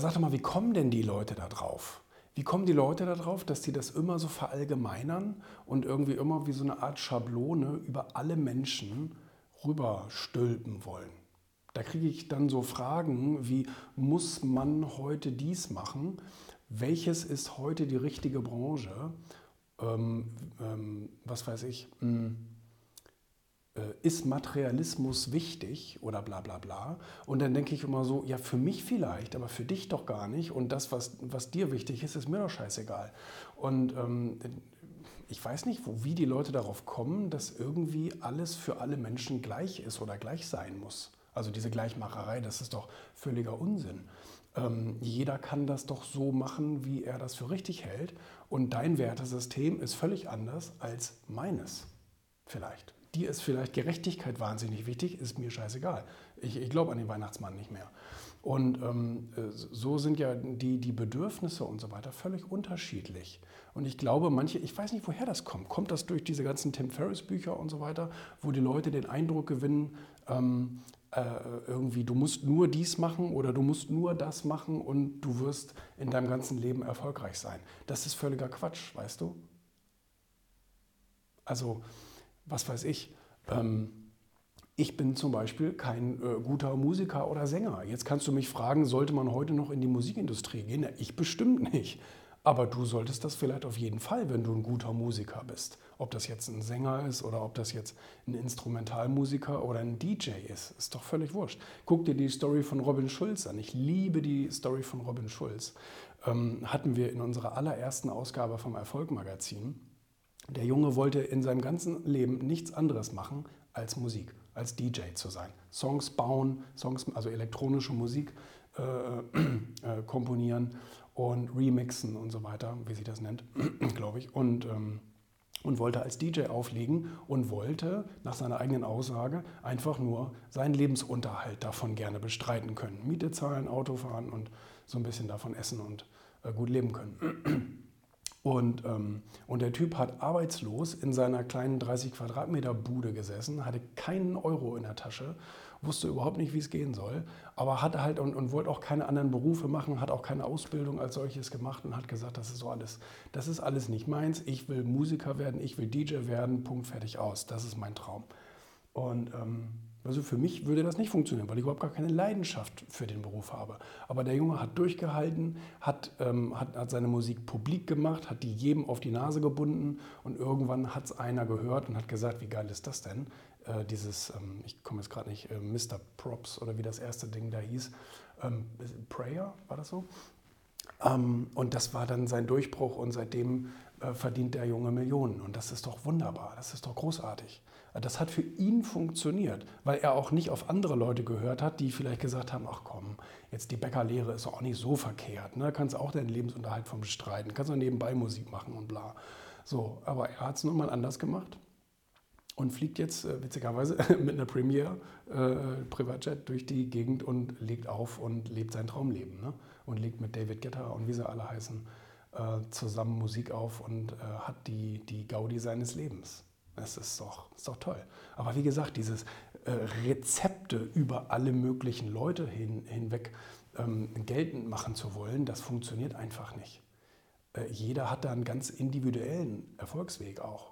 sag doch mal, wie kommen denn die Leute da drauf? Wie kommen die Leute darauf, dass sie das immer so verallgemeinern und irgendwie immer wie so eine Art Schablone über alle Menschen rüberstülpen wollen? Da kriege ich dann so Fragen wie, muss man heute dies machen? Welches ist heute die richtige Branche? Ähm, ähm, was weiß ich? Hm ist Materialismus wichtig oder bla bla bla. Und dann denke ich immer so, ja, für mich vielleicht, aber für dich doch gar nicht. Und das, was, was dir wichtig ist, ist mir doch scheißegal. Und ähm, ich weiß nicht, wo, wie die Leute darauf kommen, dass irgendwie alles für alle Menschen gleich ist oder gleich sein muss. Also diese Gleichmacherei, das ist doch völliger Unsinn. Ähm, jeder kann das doch so machen, wie er das für richtig hält. Und dein Wertesystem ist völlig anders als meines. Vielleicht dir ist vielleicht Gerechtigkeit wahnsinnig wichtig, ist mir scheißegal. Ich, ich glaube an den Weihnachtsmann nicht mehr. Und ähm, so sind ja die, die Bedürfnisse und so weiter völlig unterschiedlich. Und ich glaube, manche, ich weiß nicht, woher das kommt. Kommt das durch diese ganzen Tim Ferriss Bücher und so weiter, wo die Leute den Eindruck gewinnen, ähm, äh, irgendwie, du musst nur dies machen oder du musst nur das machen und du wirst in deinem ganzen Leben erfolgreich sein. Das ist völliger Quatsch, weißt du? Also, was weiß ich, ähm, ich bin zum Beispiel kein äh, guter Musiker oder Sänger. Jetzt kannst du mich fragen, sollte man heute noch in die Musikindustrie gehen? Ja, ich bestimmt nicht. Aber du solltest das vielleicht auf jeden Fall, wenn du ein guter Musiker bist. Ob das jetzt ein Sänger ist oder ob das jetzt ein Instrumentalmusiker oder ein DJ ist, ist doch völlig wurscht. Guck dir die Story von Robin Schulz an. Ich liebe die Story von Robin Schulz. Ähm, hatten wir in unserer allerersten Ausgabe vom Erfolg-Magazin. Der Junge wollte in seinem ganzen Leben nichts anderes machen als Musik, als DJ zu sein. Songs bauen, Songs, also elektronische Musik äh, äh, komponieren und remixen und so weiter, wie sie das nennt, glaube ich. Und, ähm, und wollte als DJ auflegen und wollte nach seiner eigenen Aussage einfach nur seinen Lebensunterhalt davon gerne bestreiten können. Miete zahlen, Auto fahren und so ein bisschen davon essen und äh, gut leben können. Und, ähm, und der Typ hat arbeitslos in seiner kleinen 30 Quadratmeter Bude gesessen, hatte keinen Euro in der Tasche, wusste überhaupt nicht, wie es gehen soll, aber hat halt und, und wollte auch keine anderen Berufe machen, hat auch keine Ausbildung als solches gemacht und hat gesagt, das ist so alles, das ist alles nicht meins. Ich will Musiker werden, ich will DJ werden, Punkt, fertig aus. Das ist mein Traum. Und ähm, also für mich würde das nicht funktionieren, weil ich überhaupt gar keine Leidenschaft für den Beruf habe. Aber der Junge hat durchgehalten, hat, ähm, hat, hat seine Musik publik gemacht, hat die jedem auf die Nase gebunden und irgendwann hat es einer gehört und hat gesagt, wie geil ist das denn? Äh, dieses, ähm, ich komme jetzt gerade nicht, äh, Mr. Props oder wie das erste Ding da hieß, ähm, Prayer, war das so? Ähm, und das war dann sein Durchbruch und seitdem äh, verdient der Junge Millionen. Und das ist doch wunderbar, das ist doch großartig. Das hat für ihn funktioniert, weil er auch nicht auf andere Leute gehört hat, die vielleicht gesagt haben, ach komm, jetzt die Bäckerlehre ist auch nicht so verkehrt. Ne? Kannst auch deinen Lebensunterhalt vom bestreiten, kannst auch nebenbei Musik machen und bla. So, aber er hat es nun mal anders gemacht und fliegt jetzt äh, witzigerweise mit einer Premier äh, Privatjet durch die Gegend und legt auf und lebt sein Traumleben. Ne? Und legt mit David Guetta und wie sie alle heißen äh, zusammen Musik auf und äh, hat die, die Gaudi seines Lebens. Das ist doch, ist doch toll. Aber wie gesagt, dieses äh, Rezepte über alle möglichen Leute hin, hinweg ähm, geltend machen zu wollen, das funktioniert einfach nicht. Äh, jeder hat da einen ganz individuellen Erfolgsweg auch.